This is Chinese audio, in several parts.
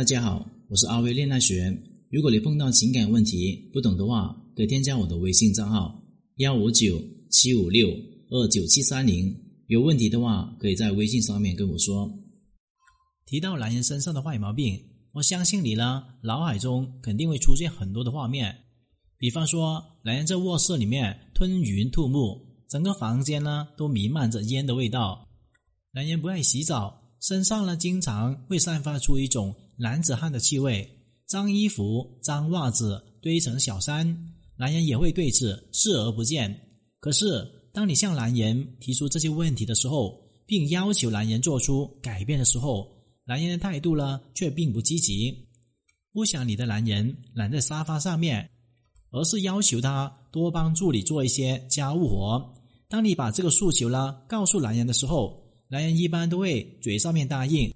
大家好，我是阿威恋爱学。如果你碰到情感问题不懂的话，可以添加我的微信账号幺五九七五六二九七三零。有问题的话，可以在微信上面跟我说。提到男人身上的坏毛病，我相信你呢，脑海中肯定会出现很多的画面。比方说，男人在卧室里面吞云吐雾，整个房间呢都弥漫着烟的味道。男人不爱洗澡，身上呢经常会散发出一种男子汉的气味。脏衣服、脏袜子堆成小山，男人也会对此视而不见。可是，当你向男人提出这些问题的时候，并要求男人做出改变的时候，男人的态度呢却并不积极，不想你的男人懒在沙发上面，而是要求他多帮助你做一些家务活。当你把这个诉求呢告诉男人的时候，男人一般都会嘴上面答应，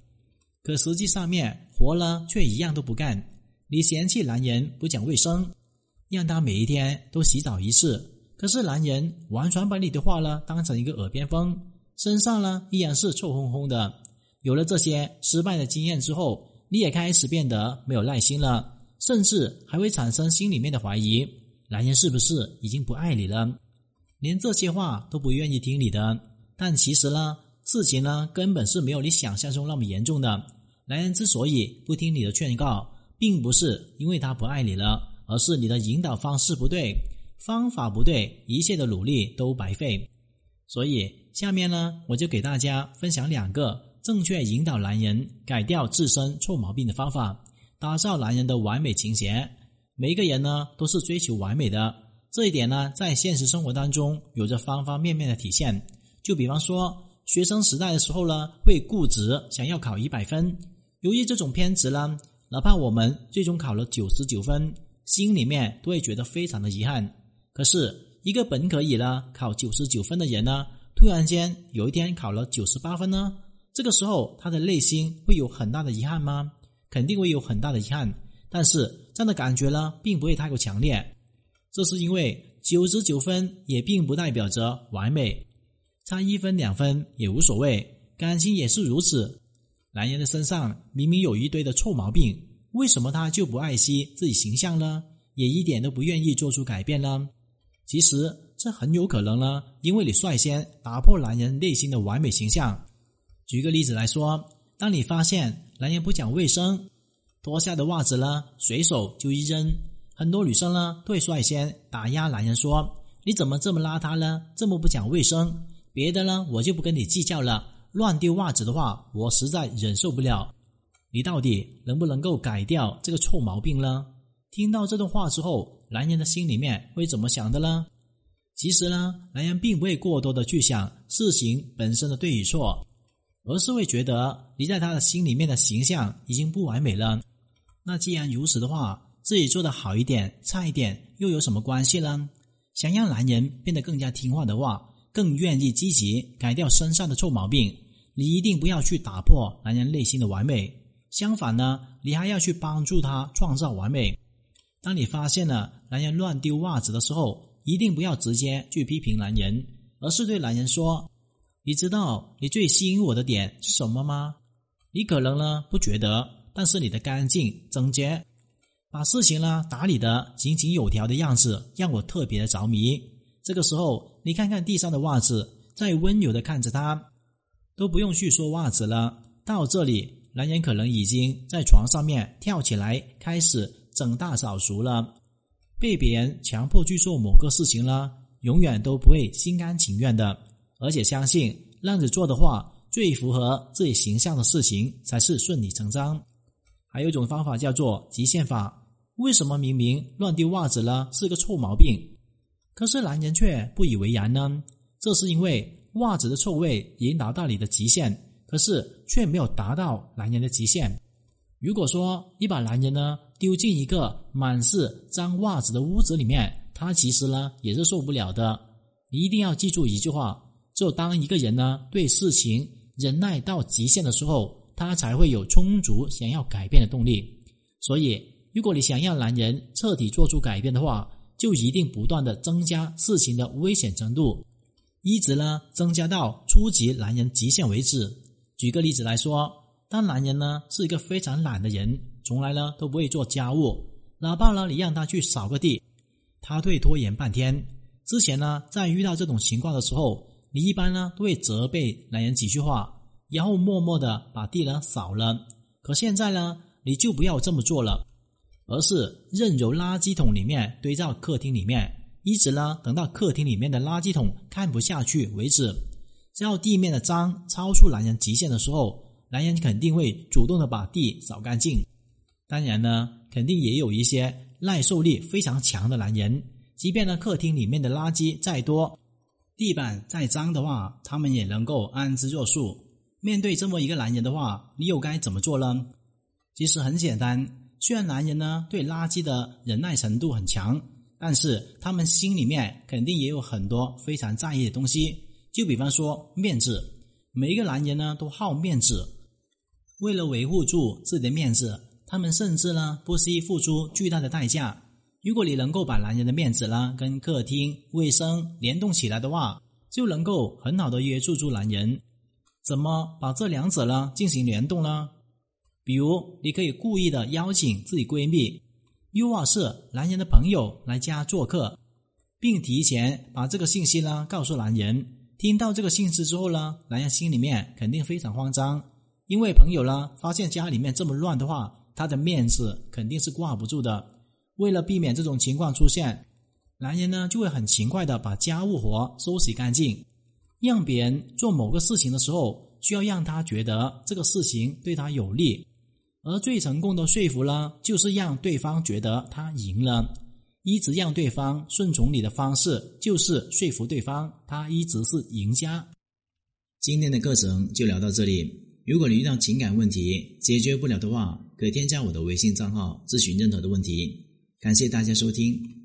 可实际上面活呢却一样都不干。你嫌弃男人不讲卫生，让他每一天都洗澡一次。可是男人完全把你的话呢当成一个耳边风，身上呢依然是臭烘烘的。有了这些失败的经验之后，你也开始变得没有耐心了，甚至还会产生心里面的怀疑：男人是不是已经不爱你了？连这些话都不愿意听你的。但其实呢，事情呢根本是没有你想象中那么严重的。男人之所以不听你的劝告，并不是因为他不爱你了，而是你的引导方式不对，方法不对，一切的努力都白费。所以下面呢，我就给大家分享两个正确引导男人改掉自身臭毛病的方法，打造男人的完美情节。每一个人呢，都是追求完美的，这一点呢，在现实生活当中有着方方面面的体现。就比方说，学生时代的时候呢，会固执想要考一百分，由于这种偏执呢。哪怕我们最终考了九十九分，心里面都会觉得非常的遗憾。可是，一个本可以呢考九十九分的人呢，突然间有一天考了九十八分呢，这个时候他的内心会有很大的遗憾吗？肯定会有很大的遗憾。但是这样的感觉呢，并不会太过强烈。这是因为九十九分也并不代表着完美，差一分两分也无所谓。感情也是如此。男人的身上明明有一堆的臭毛病，为什么他就不爱惜自己形象呢？也一点都不愿意做出改变呢？其实这很有可能呢，因为你率先打破男人内心的完美形象。举个例子来说，当你发现男人不讲卫生，脱下的袜子呢随手就一扔，很多女生呢都会率先打压男人说：“你怎么这么邋遢呢？这么不讲卫生？别的呢我就不跟你计较了。”乱丢袜子的话，我实在忍受不了。你到底能不能够改掉这个臭毛病呢？听到这段话之后，男人的心里面会怎么想的呢？其实呢，男人并不会过多的去想事情本身的对与错，而是会觉得你在他的心里面的形象已经不完美了。那既然如此的话，自己做的好一点、差一点又有什么关系呢？想让男人变得更加听话的话，更愿意积极改掉身上的臭毛病。你一定不要去打破男人内心的完美，相反呢，你还要去帮助他创造完美。当你发现了男人乱丢袜子的时候，一定不要直接去批评男人，而是对男人说：“你知道你最吸引我的点是什么吗？你可能呢不觉得，但是你的干净整洁，把事情呢打理的井井有条的样子，让我特别的着迷。这个时候，你看看地上的袜子，在温柔的看着他。”都不用去说袜子了。到这里，男人可能已经在床上面跳起来，开始整大扫除了。被别人强迫去做某个事情了，永远都不会心甘情愿的。而且相信，让你做的话，最符合自己形象的事情才是顺理成章。还有一种方法叫做极限法。为什么明明乱丢袜子了是个臭毛病，可是男人却不以为然呢？这是因为。袜子的臭味已经达到你的极限，可是却没有达到男人的极限。如果说你把男人呢丢进一个满是脏袜子的屋子里面，他其实呢也是受不了的。你一定要记住一句话：只有当一个人呢对事情忍耐到极限的时候，他才会有充足想要改变的动力。所以，如果你想让男人彻底做出改变的话，就一定不断的增加事情的危险程度。一直呢增加到初级男人极限为止。举个例子来说，当男人呢是一个非常懒的人，从来呢都不会做家务，哪怕呢你让他去扫个地，他会拖延半天。之前呢，在遇到这种情况的时候，你一般呢都会责备男人几句话，然后默默的把地呢扫了。可现在呢，你就不要这么做了，而是任由垃圾桶里面堆到客厅里面，一直呢等到客厅里面的垃圾桶看不下去为止。只要地面的脏超出男人极限的时候，男人肯定会主动的把地扫干净。当然呢，肯定也有一些耐受力非常强的男人。即便呢，客厅里面的垃圾再多，地板再脏的话，他们也能够安之若素。面对这么一个男人的话，你又该怎么做呢？其实很简单，虽然男人呢对垃圾的忍耐程度很强，但是他们心里面肯定也有很多非常在意的东西。就比方说面子，每一个男人呢都好面子，为了维护住自己的面子，他们甚至呢不惜付出巨大的代价。如果你能够把男人的面子呢跟客厅卫生联动起来的话，就能够很好的约束住男人。怎么把这两者呢进行联动呢？比如，你可以故意的邀请自己闺蜜，又或是男人的朋友来家做客，并提前把这个信息呢告诉男人。听到这个信息之后呢，男人心里面肯定非常慌张，因为朋友呢发现家里面这么乱的话，他的面子肯定是挂不住的。为了避免这种情况出现，男人呢就会很勤快的把家务活收拾干净。让别人做某个事情的时候，需要让他觉得这个事情对他有利。而最成功的说服呢，就是让对方觉得他赢了。一直让对方顺从你的方式，就是说服对方他一直是赢家。今天的课程就聊到这里。如果你遇到情感问题解决不了的话，可添加我的微信账号咨询任何的问题。感谢大家收听。